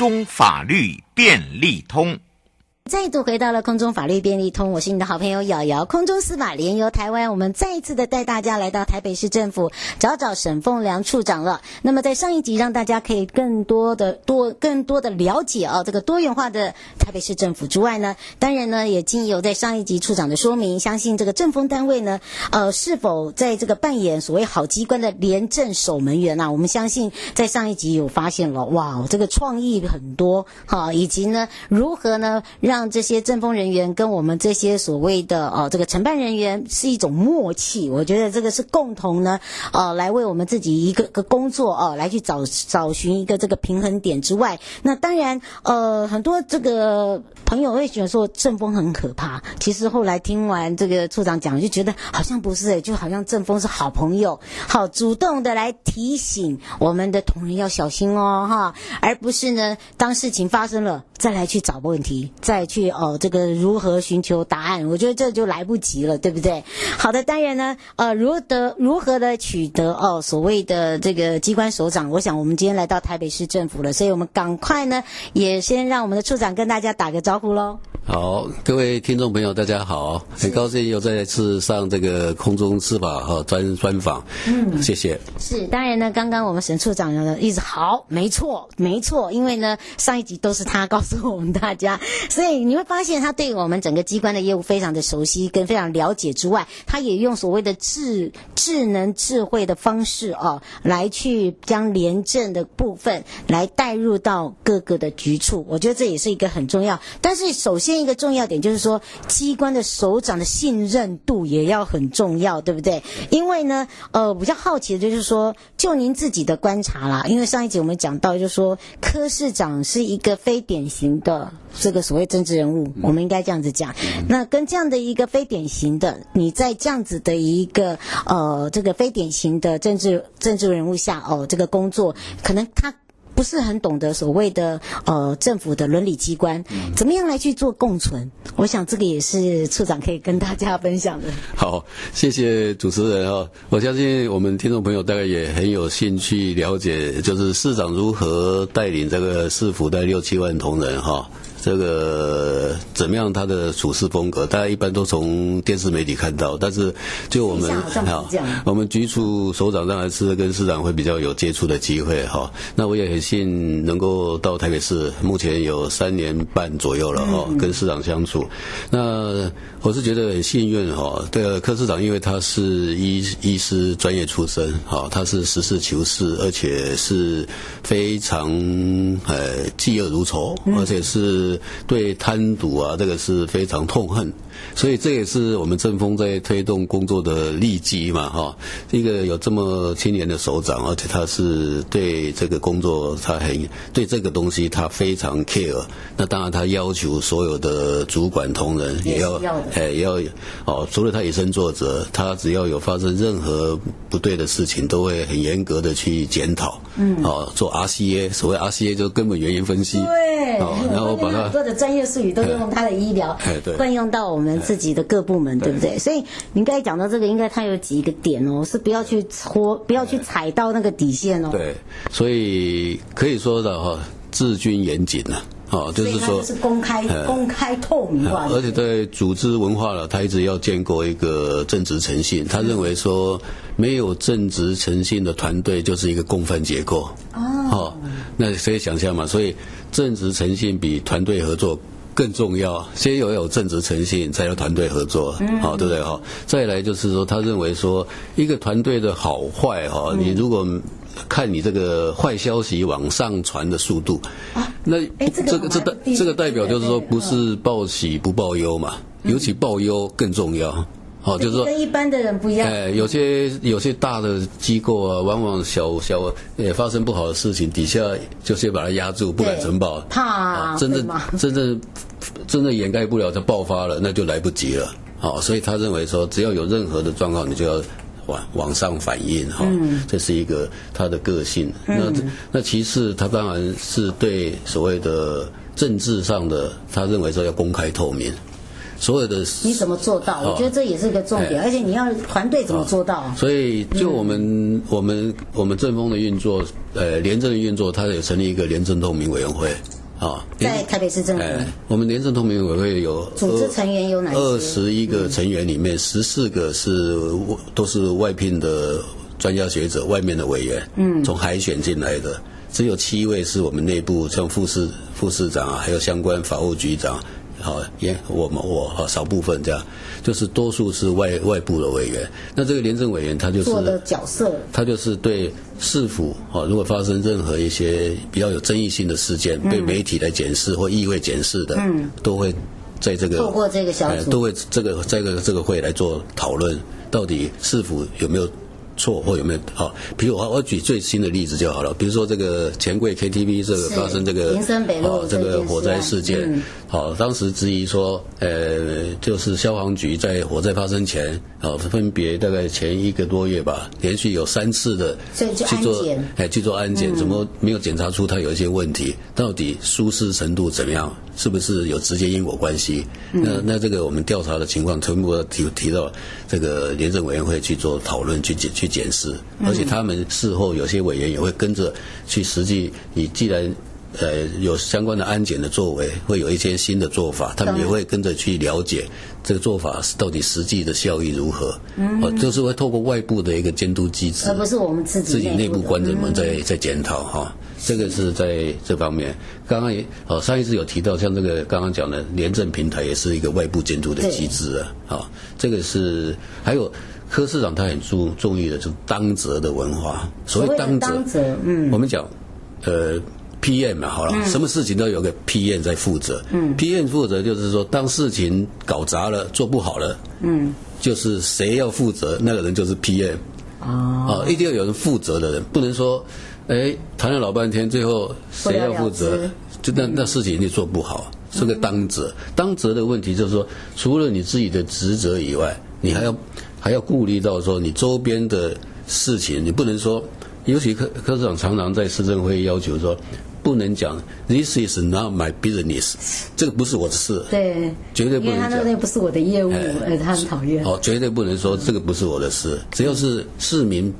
中法律便利通。再度回到了空中法律便利通，我是你的好朋友瑶瑶。空中司法联游台湾，我们再一次的带大家来到台北市政府找找沈凤良处长了。那么在上一集让大家可以更多的多更多的了解啊，这个多元化的台北市政府之外呢，当然呢也经由在上一集处长的说明，相信这个政风单位呢，呃，是否在这个扮演所谓好机关的廉政守门员啊？我们相信在上一集有发现了，哇，这个创意很多哈，以及呢如何呢让让这些政风人员跟我们这些所谓的呃这个承办人员是一种默契，我觉得这个是共同呢呃来为我们自己一个个工作哦、来去找找寻一个这个平衡点之外，那当然呃很多这个朋友会觉得说政风很可怕，其实后来听完这个处长讲，就觉得好像不是诶，就好像政风是好朋友，好主动的来提醒我们的同仁要小心哦哈，而不是呢当事情发生了再来去找问题再。去哦，这个如何寻求答案？我觉得这就来不及了，对不对？好的，当然呢，呃，如得如何的取得哦，所谓的这个机关首长，我想我们今天来到台北市政府了，所以我们赶快呢，也先让我们的处长跟大家打个招呼喽。好，各位听众朋友，大家好，很高兴又再次上这个空中司法哈专专访，嗯，谢谢。是，当然呢，刚刚我们沈处长呢一直好，没错，没错，因为呢上一集都是他告诉我们大家，所以你会发现他对我们整个机关的业务非常的熟悉跟非常了解之外，他也用所谓的智智能智慧的方式哦，来去将廉政的部分来带入到各个的局处，我觉得这也是一个很重要，但是首先。一个重要点就是说，机关的首长的信任度也要很重要，对不对？因为呢，呃，比较好奇的就是说，就您自己的观察啦，因为上一集我们讲到，就是说柯市长是一个非典型的这个所谓政治人物，我们应该这样子讲。那跟这样的一个非典型的，你在这样子的一个呃这个非典型的政治政治人物下哦，这个工作可能他。不是很懂得所谓的呃政府的伦理机关怎么样来去做共存，我想这个也是处长可以跟大家分享的。好，谢谢主持人啊！我相信我们听众朋友大概也很有兴趣了解，就是市长如何带领这个市府的六七万同仁哈。这个怎么样？他的处事风格，大家一般都从电视媒体看到。但是，就我们好，我们局处首长当然是跟市长会比较有接触的机会哈。那我也很幸能够到台北市，目前有三年半左右了哈，跟市长相处。那我是觉得很幸运哈。对了，柯市长因为他是医医师专业出身，哈，他是实事求是，而且是非常呃嫉恶如仇，而且是。对贪赌啊，这个是非常痛恨。所以这也是我们正风在推动工作的利基嘛，哈。一个有这么青年的首长，而且他是对这个工作，他很对这个东西他非常 care。那当然他要求所有的主管同仁也要，哎，也要哦，除了他以身作则，他只要有发生任何不对的事情，都会很严格的去检讨。嗯。哦，做 RCA，所谓 RCA 就是根本原因分析。对。哦，然后把他很多的专业术语都用他的医疗，哎，对，惯用到我们。自己的各部门，对不对？所以您刚才讲到这个，应该它有几个点哦，是不要去戳，不要去踩到那个底线哦。对，所以可以说的哈，治军严谨呐，哦，就是说是公开、公开透明化。而且在组织文化了，他一直要建构一个正直诚信。他认为说，没有正直诚信的团队就是一个共犯结构。哦，那可以想象嘛？所以正直诚信比团队合作。更重要，先要有正直诚信，才有团队合作，好，对不对？哈，再来就是说，他认为说，一个团队的好坏，哈，你如果看你这个坏消息往上传的速度，那这个这代这个代表就是说，不是报喜不报忧嘛，尤其报忧更重要。哦，就是说跟一般的人不一样。哎，有些有些大的机构啊，往往小小也发生不好的事情，底下就先把它压住，不敢承保，怕啊，真正真正真的掩盖不了，它爆发了，那就来不及了。好，所以他认为说，只要有任何的状况，你就要往往上反映哈。嗯，这是一个他的个性。那那其次，他当然是对所谓的政治上的，他认为说要公开透明。所有的你怎么做到？我觉得这也是一个重点，而且你要团队怎么做到？所以，就我们我们我们政风的运作，呃，廉政的运作，它有成立一个廉政透明委员会啊，在台北市政府。我们廉政透明委员会有组织成员有哪些？二十一个成员里面，十四个是都是外聘的专家学者，外面的委员，嗯，从海选进来的，只有七位是我们内部，像副市副市长啊，还有相关法务局长。好，也我们我哈少部分这样，就是多数是外外部的委员。那这个廉政委员他就是做的角色，他就是对市府哈，如果发生任何一些比较有争议性的事件，被媒体来检视或议会检视的，嗯，都会在这个透过这个小组，都会这个这个这个会来做讨论，到底市府有没有。错或有没有好？比如我我举最新的例子就好了。比如说这个钱柜 KTV 这个发生这个哦这个火灾事件，好，当时质疑说，呃，就是消防局在火灾发生前，好，分别大概前一个多月吧，连续有三次的去做哎去做安检，怎么没有检查出它有一些问题？到底舒适程度怎么样？是不是有直接因果关系？那那这个我们调查的情况全部提提到这个廉政委员会去做讨论去去。检视，而且他们事后有些委员也会跟着去实际。你既然呃有相关的安检的作为，会有一些新的做法，他们也会跟着去了解这个做法到底实际的效益如何。嗯，就是会透过外部的一个监督机制，而不是我们自己自己内部官员们在在检讨哈。这个是在这方面。刚刚也哦，上一次有提到，像这个刚刚讲的廉政平台也是一个外部监督的机制啊。啊，这个是还有。柯市长他很注重意的就是当责的文化。所谓当责，嗯，我们讲，呃，PM 嘛，好了，嗯、什么事情都有个 PM 在负责。嗯，PM 负责就是说，当事情搞砸了，做不好了，嗯，就是谁要负责，那个人就是 PM。哦，一定要有人负责的人，不能说，哎，谈了老半天，最后谁要负责，就那那事情你做不好，是个当责。当责的问题就是说，除了你自己的职责以外，你还要。还要顾虑到说你周边的事情，你不能说，尤其柯柯市长常常在市政会要求说，不能讲 This is not my business，这个不是我的事，对，绝对不能讲，因为他那不是我的业务，哎，他很讨厌。哦，绝对不能说这个不是我的事，只要是市民，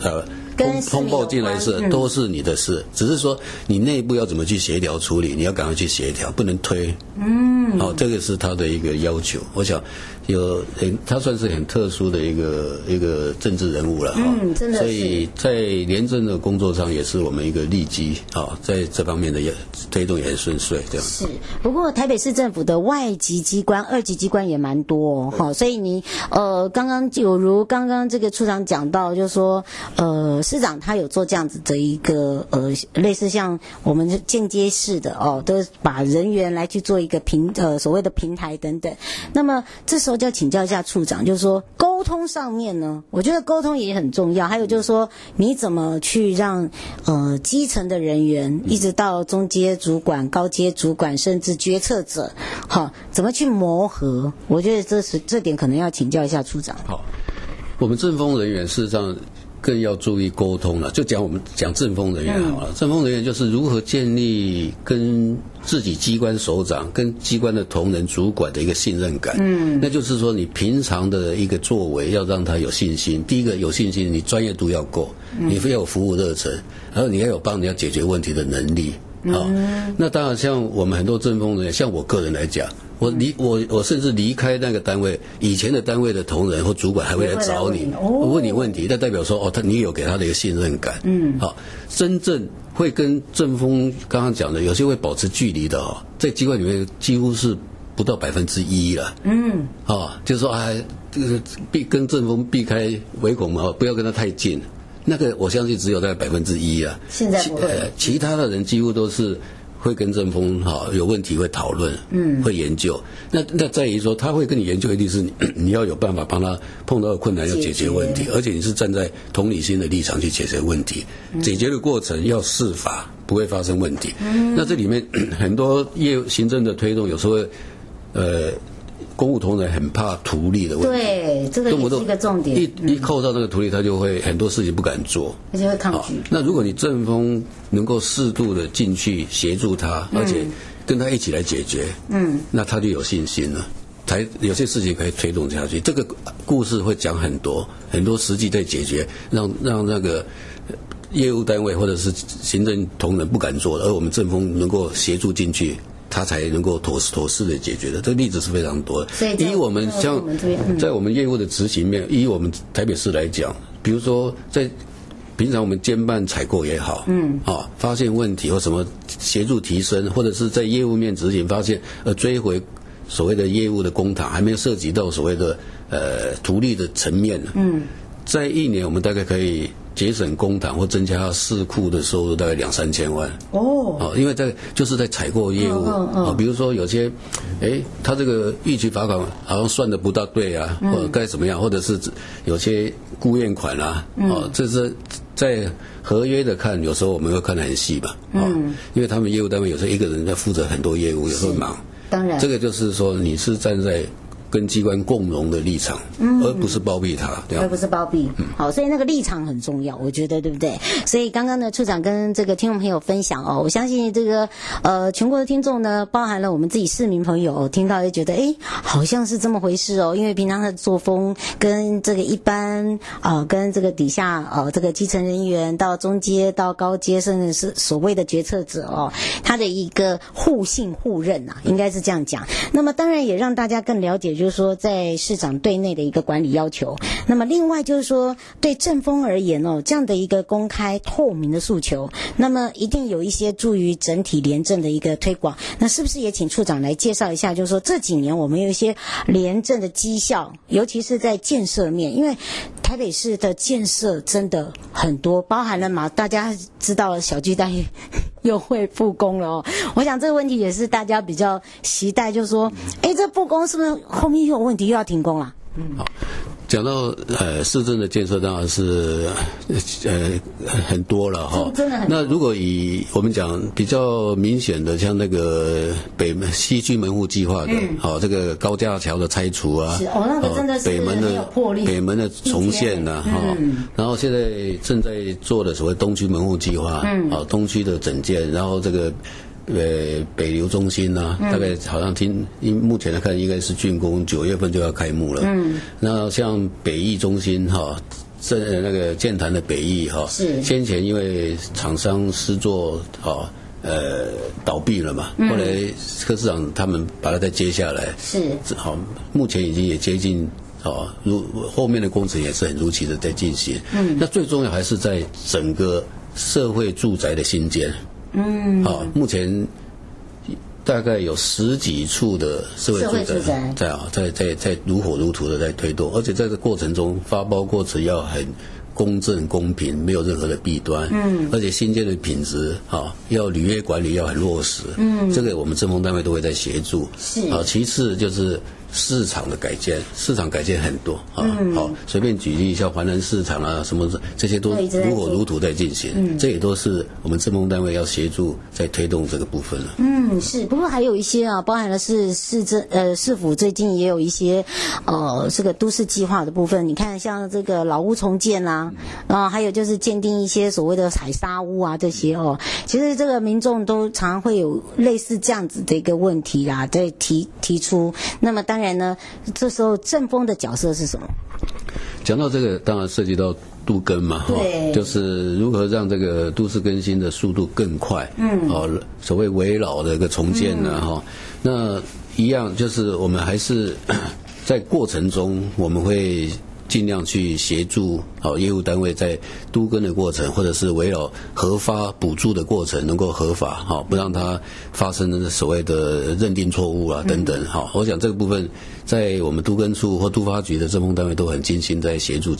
呃。通通报进来是都是你的事，只是说你内部要怎么去协调处理，你要赶快去协调，不能推。嗯，好，这个是他的一个要求。我想有很，他算是很特殊的一个一个政治人物了。嗯，真的。所以在廉政的工作上，也是我们一个利基啊，在这方面的也推动也很顺遂。这样是。不过台北市政府的外籍机关、二级机关也蛮多哈，所以你呃，刚刚有如刚刚这个处长讲到，就是说呃。市长他有做这样子的一个呃，类似像我们间接式的哦，都把人员来去做一个平呃所谓的平台等等。那么这时候就要请教一下处长，就是说沟通上面呢，我觉得沟通也很重要。还有就是说，你怎么去让呃基层的人员一直到中阶主管、高阶主管，甚至决策者，好、怎么去磨合？我觉得这是这点可能要请教一下处长。好，我们政风人员事实上。更要注意沟通了，就讲我们讲政风人员好了。政风人员就是如何建立跟自己机关首长、跟机关的同仁、主管的一个信任感。嗯，那就是说你平常的一个作为要让他有信心。第一个有信心，你专业度要够，你非要有服务热忱，然后你要有帮人家解决问题的能力。好，那当然像我们很多政风人员，像我个人来讲。我离我我甚至离开那个单位，以前的单位的同仁或主管还会来找你，我问你问题，那代表说哦，他你有给他的一个信任感。嗯，好，真正会跟正风刚刚讲的，有些会保持距离的哦，在机关里面几乎是不到百分之一了。嗯，啊，就是说哎，这个避跟正风避开唯恐嘛，不要跟他太近。那个我相信只有在百分之一啊。现在不会。其他的人几乎都是。会跟政风哈有问题会讨论，嗯，会研究。那那在于说，他会跟你研究，一定是你 你要有办法帮他碰到的困难要解决问题，而且你是站在同理心的立场去解决问题。解决的过程要释法，不会发生问题。嗯，那这里面 很多业务行政的推动，有时候呃。公务同仁很怕图利的问题，对，这个也是一个重点。一一扣到这个图利，他就会很多事情不敢做，而且会抗拒。那如果你政风能够适度的进去协助他，而且跟他一起来解决，嗯，那他就有信心了，才有些事情可以推动下去。这个故事会讲很多很多实际在解决，让让那个业务单位或者是行政同仁不敢做的，而我们政风能够协助进去。他才能够妥妥适的解决的，这个例子是非常多的。以我们像在我们业务的执行面，以我们台北市来讲，比如说在平常我们兼办采购也好，嗯，啊，发现问题或什么协助提升，或者是在业务面执行发现呃追回所谓的业务的公帑，还没有涉及到所谓的呃图利的层面呢，嗯，在一年我们大概可以。节省公帑或增加市库的收入大概两三千万。哦。哦，因为在就是在采购业务。啊，比如说有些，哎，他这个逾期罚款好像算的不大对啊，或者该怎么样，或者是有些雇验款啊，哦，这是在合约的看，有时候我们会看得很细吧，啊，因为他们业务单位有时候一个人在负责很多业务，有时候忙，当然，这个就是说你是站在。跟机关共荣的立场，嗯，而不是包庇他，对吧？而不是包庇，嗯，好，所以那个立场很重要，我觉得对不对？所以刚刚呢，处长跟这个听众朋友分享哦，我相信这个呃全国的听众呢，包含了我们自己市民朋友，哦，听到就觉得哎，好像是这么回事哦，因为平常的作风跟这个一般啊，呃，跟这个底下啊，呃，这个基层人员到中阶到高阶，甚至是所谓的决策者哦，他的一个互信互认啊，应该是这样讲。那么当然也让大家更了解。就是说，在市长对内的一个管理要求，那么另外就是说，对政风而言哦，这样的一个公开透明的诉求，那么一定有一些助于整体廉政的一个推广。那是不是也请处长来介绍一下？就是说这几年我们有一些廉政的绩效，尤其是在建设面，因为台北市的建设真的很多，包含了嘛，大家知道小巨蛋 又会复工了哦。我想这个问题也是大家比较期待，就是说，哎，这复工是不是后面又有问题，又要停工了？嗯，好。讲到呃市政的建设，当然是呃很多了哈。真的很多。那如果以我们讲比较明显的，像那个北门西区门户计划的，好、嗯、这个高架桥的拆除啊，是哦，那个真的是北门的北门的重现呐，哈。嗯、然后现在正在做的所谓东区门户计划，嗯，好东区的整建，然后这个。呃，北流中心呢、啊，嗯、大概好像听，因目前来看，应该是竣工，九月份就要开幕了。嗯，那像北艺中心哈，这那个建潭的北翼哈，是。先前因为厂商施作哈，呃，倒闭了嘛，嗯、后来柯市长他们把它再接下来，是。好，目前已经也接近哦，如后面的工程也是很如期的在进行。嗯，那最重要还是在整个社会住宅的新建。嗯，好，目前大概有十几处的社会住宅在啊，在在在如火如荼的在推动，而且在这过程中发包过程要很公正公平，没有任何的弊端。嗯，而且新建的品质啊，要履约管理要很落实。嗯，这个我们政风单位都会在协助。是啊，其次就是。市场的改建，市场改建很多啊，嗯、好，随便举例一下，华南市场啊，什么这些都如火如荼在进行，嗯、这也都是我们政风单位要协助在推动这个部分了。嗯，是，不过还有一些啊，包含了是市政呃市府最近也有一些呃这个都市计划的部分，你看像这个老屋重建啊，然后、嗯啊、还有就是鉴定一些所谓的采砂屋啊这些哦，其实这个民众都常常会有类似这样子的一个问题啦，在提提出，那么当。当然呢，这时候正风的角色是什么？讲到这个，当然涉及到杜根嘛，哈，就是如何让这个都市更新的速度更快，嗯，哦，所谓围绕的一个重建呢，哈、嗯，那一样就是我们还是 在过程中，我们会尽量去协助好业务单位在都更的过程，或者是围绕核发补助的过程能够合法，好不让它发生所谓的认定错误啊等等。好，我想这个部分在我们都更处或都发局的政风单位都很精心在协助，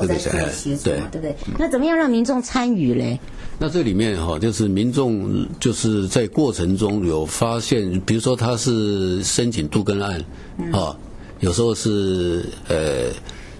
会在协助，对对不对？那怎么样让民众参与嘞？那这里面哈，就是民众就是在过程中有发现，比如说他是申请都更案，啊，有时候是呃。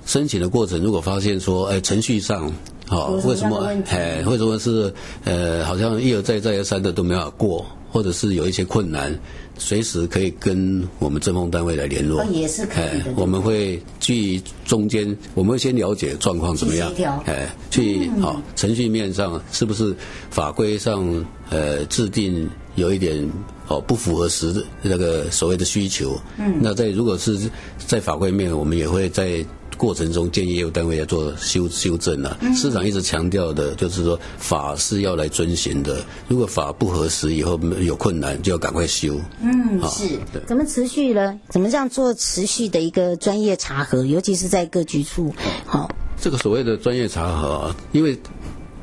申请的过程，如果发现说，哎，程序上，好，为什么，哎，为什么是，呃，好像一而再，再而三的都没法过，或者是有一些困难，随时可以跟我们政风单位来联络。也是可以的。我们会去中间，我们会先了解状况怎么样，哎，去好程序面上是不是法规上，呃，制定有一点哦不符合实那个所谓的需求。嗯。那在如果是在法规面，我们也会在。过程中建议业务单位要做修修正啊。市长一直强调的就是说，法是要来遵循的。如果法不合时，以后有困难就要赶快修。嗯，是。对。怎么持续呢？怎么这样做持续的一个专业查核？尤其是在各局处。好，这个所谓的专业查核啊，因为。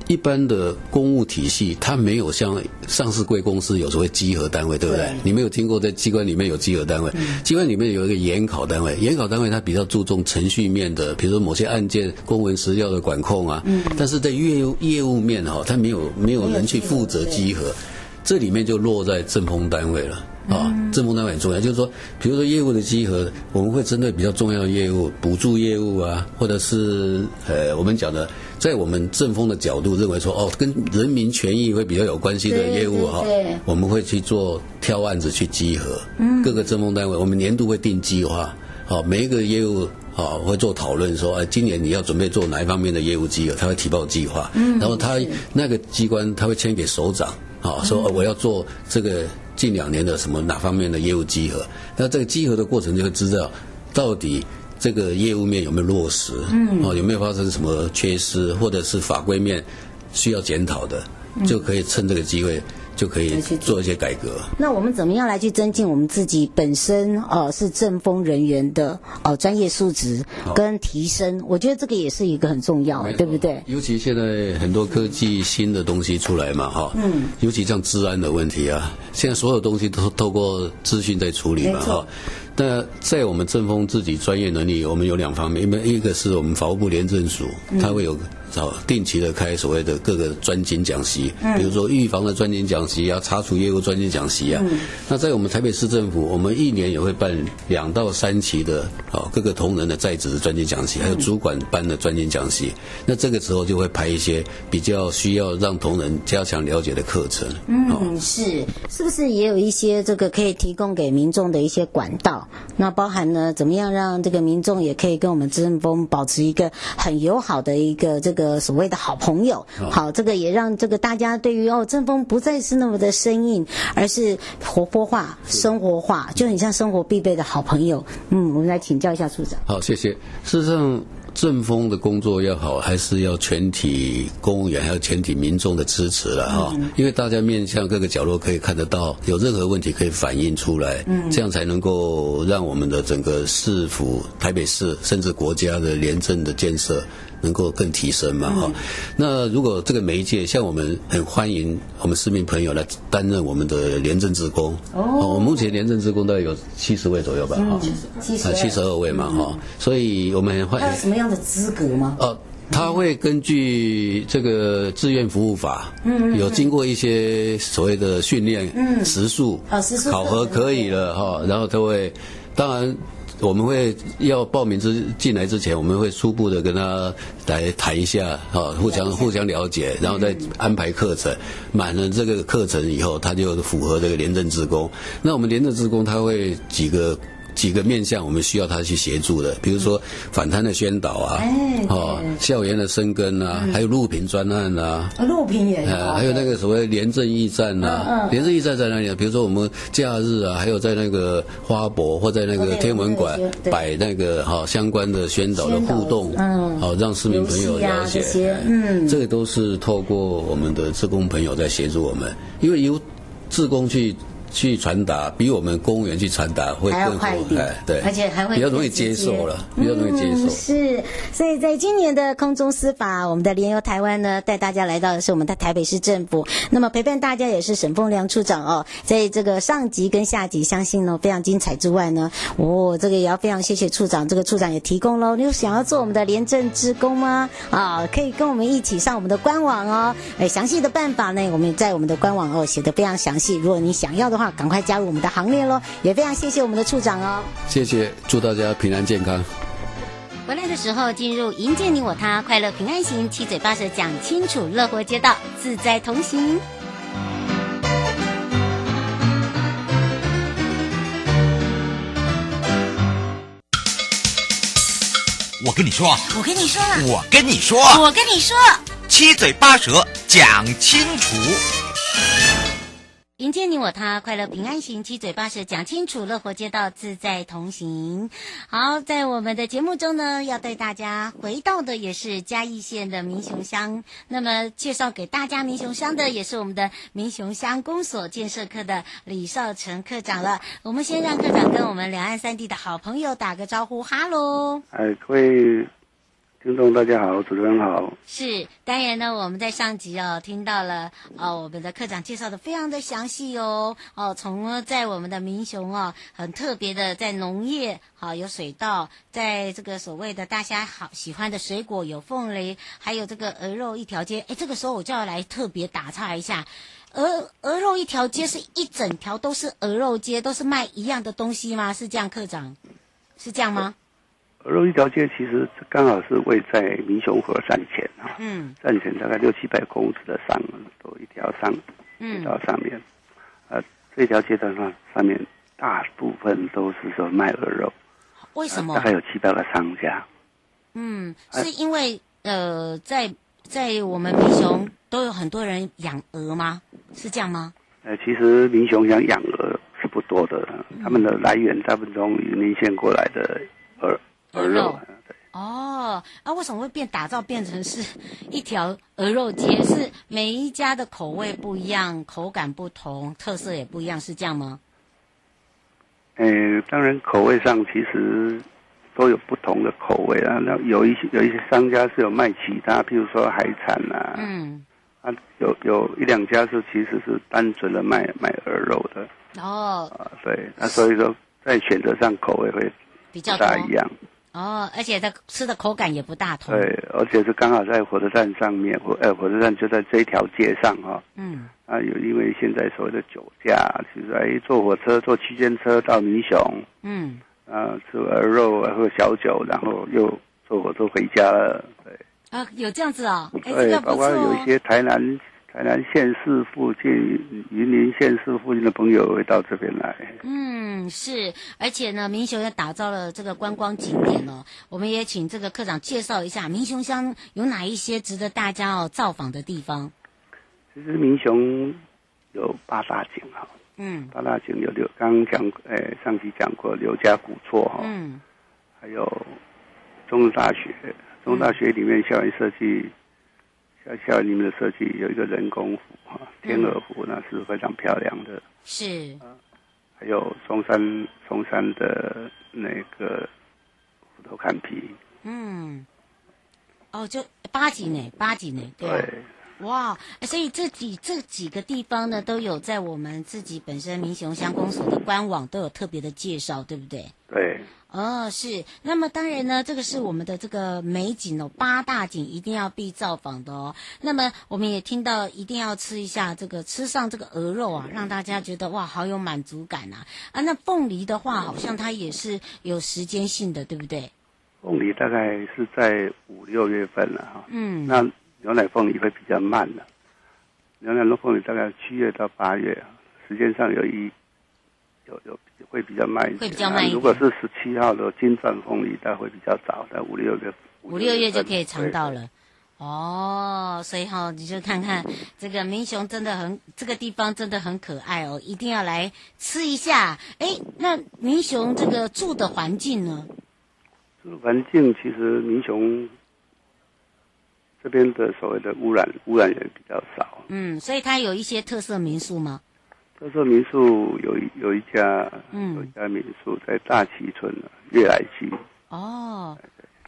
一般的公务体系，它没有像上市贵公司有所谓稽核单位，对不对？对，你没有听过在机关里面有稽核单位？嗯、机关里面有一个研考单位，研考单位它比较注重程序面的，比如说某些案件公文时效的管控啊。嗯。但是在业务业务面哈，它没有没有人去负责稽核，这里面就落在政风单位了啊。政风单位很重要，就是说，比如说业务的集合，我们会针对比较重要的业务，补助业务啊，或者是呃我们讲的。在我们政风的角度认为说，哦，跟人民权益会比较有关系的业务哈，我们会去做挑案子去集合。嗯，各个政风单位，我们年度会定计划，好，每一个业务啊会做讨论，说，哎，今年你要准备做哪一方面的业务稽核，他会提报计划。嗯，然后他那个机关他会签给首长，啊，说我要做这个近两年的什么哪方面的业务集合，那这个集合的过程就会知道到底。这个业务面有没有落实？嗯，哦，有没有发生什么缺失，或者是法规面需要检讨的，就可以趁这个机会。就可以做一些改革。那我们怎么样来去增进我们自己本身呃是政风人员的呃专业素质跟提升？我觉得这个也是一个很重要的，对不对？尤其现在很多科技新的东西出来嘛，哈，嗯，尤其像治安的问题啊，现在所有东西都透过资讯在处理嘛，哈。那在我们政风自己专业能力，我们有两方面，因为一个是我们法务部廉政署，它会有。定期的开所谓的各个专精讲习，比如说预防的专精讲习啊，查处业务专精讲习啊。那在我们台北市政府，我们一年也会办两到三期的哦各个同仁的在职的专精讲习，还有主管班的专精讲习。那这个时候就会排一些比较需要让同仁加强了解的课程。嗯，是，是不是也有一些这个可以提供给民众的一些管道？那包含呢，怎么样让这个民众也可以跟我们政风保持一个很友好的一个这个。个所谓的好朋友，好，这个也让这个大家对于哦，政风不再是那么的生硬，而是活泼化、生活化，就很像生活必备的好朋友。嗯，我们来请教一下处长。好，谢谢。事实上，政风的工作要好，还是要全体公务员还有全体民众的支持了哈。嗯、因为大家面向各个角落可以看得到，有任何问题可以反映出来，嗯，这样才能够让我们的整个市府、台北市甚至国家的廉政的建设。能够更提升嘛？哈、嗯，那如果这个媒介，像我们很欢迎我们市民朋友来担任我们的廉政职工。哦，我们目前廉政职工大概有七十位左右吧？哈、嗯，七十七十二位嘛？哈、嗯，所以我们很欢迎。他有什么样的资格吗？哦，他会根据这个志愿服务法，嗯，有经过一些所谓的训练，嗯，时数，啊，时数考核可以了哈，然后他会，当然。我们会要报名之进来之前，我们会初步的跟他来谈一下，哈，互相互相了解，然后再安排课程。满了这个课程以后，他就符合这个廉政职工。那我们廉政职工他会几个。几个面向我们需要他去协助的，比如说反贪的宣导啊，哦，校园的生根啊，还有录屏专案啊，录屏也，还有那个所谓廉政驿站呐，廉政驿站在哪里啊？比如说我们假日啊，还有在那个花博或在那个天文馆摆那个哈相关的宣导的互动，嗯，好让市民朋友了解，嗯，这个都是透过我们的职工朋友在协助我们，因为由志工去。去传达，比我们公务员去传达会更快一点，哎，对，而且还会比较容易接受了，比较容易接受。嗯、是，所以在今年的空中司法，我们的联游台湾呢，带大家来到的是我们的台北市政府。那么陪伴大家也是沈凤良处长哦，在这个上集跟下集，相信呢非常精彩之外呢，哦，这个也要非常谢谢处长，这个处长也提供喽。你有想要做我们的廉政职工吗？啊，可以跟我们一起上我们的官网哦。哎，详细的办法呢，我们在我们的官网哦写的非常详细。如果你想要的话，赶快加入我们的行列喽！也非常谢谢我们的处长哦。谢谢，祝大家平安健康。回来的时候进入迎接你我他，快乐平安行，七嘴八舌讲清楚，乐活街道自在同行。我跟你说，我跟你说，我跟你说，我跟你说，七嘴八舌讲清楚。迎接你我他，快乐平安行，七嘴八舌讲清楚，乐活街道自在同行。好，在我们的节目中呢，要带大家回到的也是嘉义县的民雄乡。那么介绍给大家民雄乡的，也是我们的民雄乡公所建设科的李少成科长了。我们先让科长跟我们两岸三地的好朋友打个招呼，哈喽。哎，各位。听众大家好，主持人好。是，当然呢，我们在上集哦听到了哦，我们的科长介绍的非常的详细哦哦，从在我们的民雄哦，很特别的在农业好、哦、有水稻，在这个所谓的大家好喜欢的水果有凤梨，还有这个鹅肉一条街。哎，这个时候我就要来特别打岔一下，鹅鹅肉一条街是一整条都是鹅肉街，都是卖一样的东西吗？是这样，科长，是这样吗？鹅肉一条街其实刚好是位在民雄河站前啊，嗯，站前大概六七百公尺的山，都一条上，嗯，一条上面，呃，这条街道上上面大部分都是说卖鹅肉，为什么？大概有七百个商家，嗯，是因为呃，在在我们民雄都有很多人养鹅吗？是这样吗？呃，其实民雄想养鹅是不多的，他们的来源大部分从云林县过来的鹅。鹅肉，哦，啊，为什么会变打造变成是 一条鹅肉街？是每一家的口味不一样，口感不同，特色也不一样，是这样吗？嗯、呃，当然口味上其实都有不同的口味啊。那有一些有一些商家是有卖其他，譬如说海产啊，嗯，啊，有有一两家是其实是单纯的卖卖鹅肉的。哦，啊，对，那所以说在选择上口味会比较大一样。哦，而且它吃的口感也不大同。对，而且是刚好在火车站上面，火呃火车站就在这一条街上哈、哦。嗯。啊，有因为现在所谓的酒驾，其实哎坐火车坐区间车到民雄。嗯。啊，吃鹅肉啊，喝小酒，然后又坐火车回家了。对。啊，有这样子啊、哦？哎，对，这个不错哦、包括有一些台南。台南县市附近、云林县市附近的朋友会到这边来。嗯，是，而且呢，民雄也打造了这个观光景点哦。我们也请这个科长介绍一下民雄乡有哪一些值得大家哦造访的地方。其实民雄有八大景哈。嗯。八大景有刘，刚刚讲，哎，上期讲过刘家古厝哈。嗯。还有中正大学，中正大学里面校园设计。学校里面的设计有一个人工湖哈，天鹅湖那是非常漂亮的。是。啊，还有松山松山的那个虎头坎皮。嗯。哦，就八景呢，八景呢，对。对哇，所以这几这几个地方呢，都有在我们自己本身民雄乡公所的官网都有特别的介绍，对不对？对。哦，是。那么当然呢，这个是我们的这个美景哦，八大景一定要必造访的哦。那么我们也听到一定要吃一下这个，吃上这个鹅肉啊，让大家觉得哇，好有满足感啊。啊，那凤梨的话，好像它也是有时间性的，对不对？凤梨大概是在五六月份了哈。嗯。那。牛奶凤梨会比较慢的，牛奶的凤梨大概七月到八月，时间上有一有有会比较慢一点。会比较慢一点。如果是十七号的金钻凤梨，它会比较早，在五六月。五六月就可以尝到了。哦，所以哈、哦，你就看看这个民雄真的很，这个地方真的很可爱哦，一定要来吃一下。哎，那民雄这个住的环境呢？住的环境其实民雄。这边的所谓的污染污染也比较少，嗯，所以它有一些特色民宿吗？特色民宿有一有一家，嗯，有一家民宿在大崎村悦来居。哦，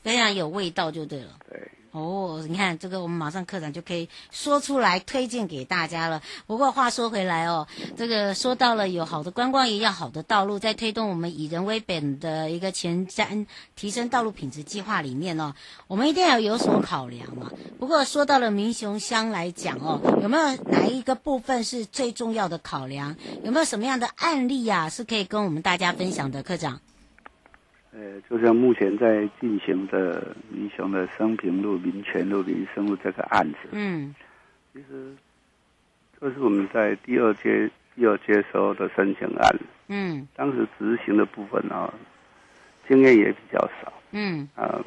非常有味道就对了。对。哦，你看这个，我们马上科长就可以说出来推荐给大家了。不过话说回来哦，这个说到了有好的观光，也要好的道路，在推动我们以人为本的一个前瞻提升道路品质计划里面哦，我们一定要有所考量嘛。不过说到了民雄乡来讲哦，有没有哪一个部分是最重要的考量？有没有什么样的案例、啊，是可以跟我们大家分享的，科长？呃，就像目前在进行的民雄的升平路、民权路、民生路这个案子，嗯，其实这是我们在第二阶第二阶时候的申请案，嗯，当时执行的部分呢、啊，经验也比较少，嗯，啊，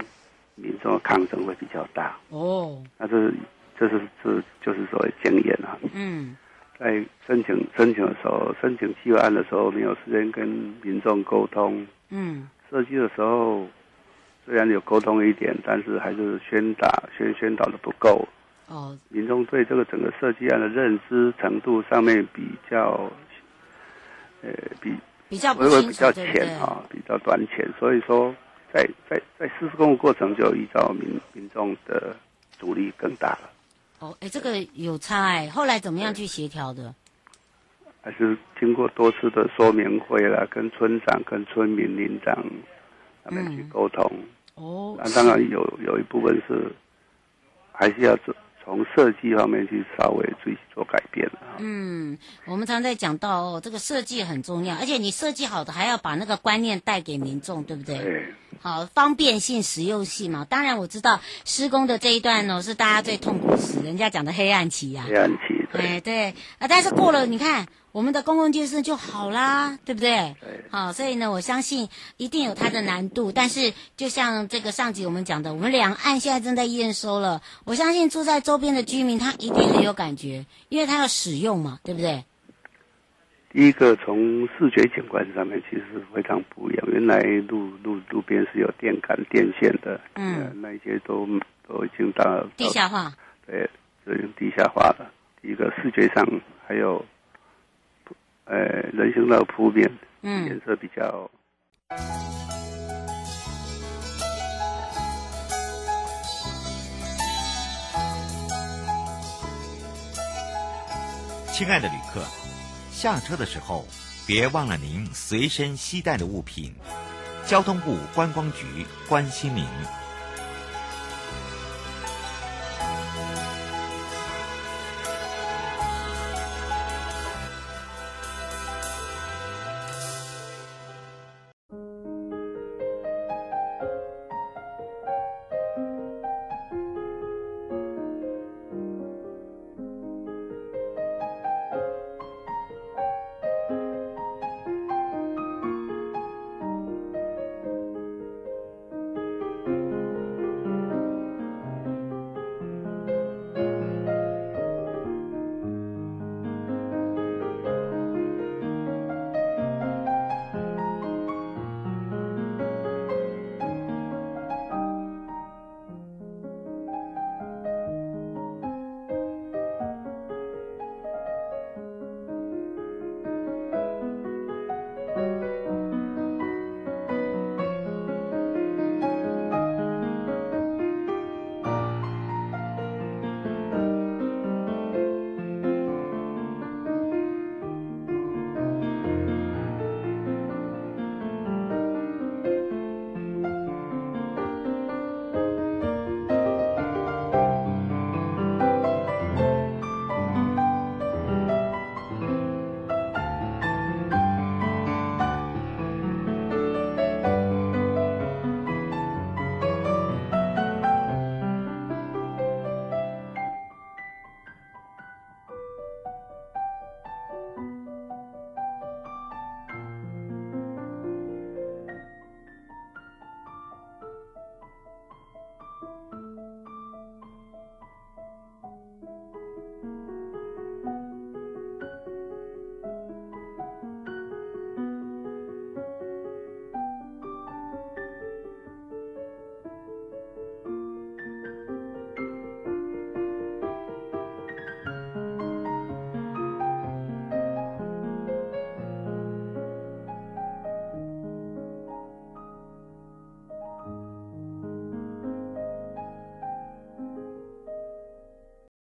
民众的抗争会比较大，哦，那这是这是这就是所谓经验啊，嗯，在申请申请的时候，申请计划案的时候，没有时间跟民众沟通，嗯。设计的时候，虽然有沟通一点，但是还是宣导宣宣导的不够。哦，民众对这个整个设计案的认知程度上面比较，呃，比比较微微比较浅啊，比较短浅。所以说在，在在在施工的过程就遇到民民众的阻力更大了。哦，哎，这个有差哎，后来怎么样去协调的？还是经过多次的说明会啦，跟村长、跟村民、邻长他们去沟通。嗯、哦，那当然有有一部分是还是要从从设计方面去稍微去做改变。嗯，我们常常在讲到哦，这个设计很重要，而且你设计好的还要把那个观念带给民众，对不对？对。好，方便性、实用性嘛。当然我知道施工的这一段呢，是大家最痛苦时，人家讲的黑暗期呀、啊。黑暗期。对哎，对啊，但是过了，你看。我们的公共建设就好啦，对不对？对。好，所以呢，我相信一定有它的难度。但是，就像这个上集我们讲的，我们两岸现在正在验收了。我相信住在周边的居民，他一定很有感觉，因为他要使用嘛，对不对？第一个，从视觉景观上面其实非常不一样。原来路路路边是有电杆、电线的，嗯，那一些都都已经到地下化，对，都已经地下化了。第一个视觉上还有。呃，人行道铺面，嗯，颜色比较。亲爱的旅客，下车的时候别忘了您随身携带的物品。交通部观光局关心您。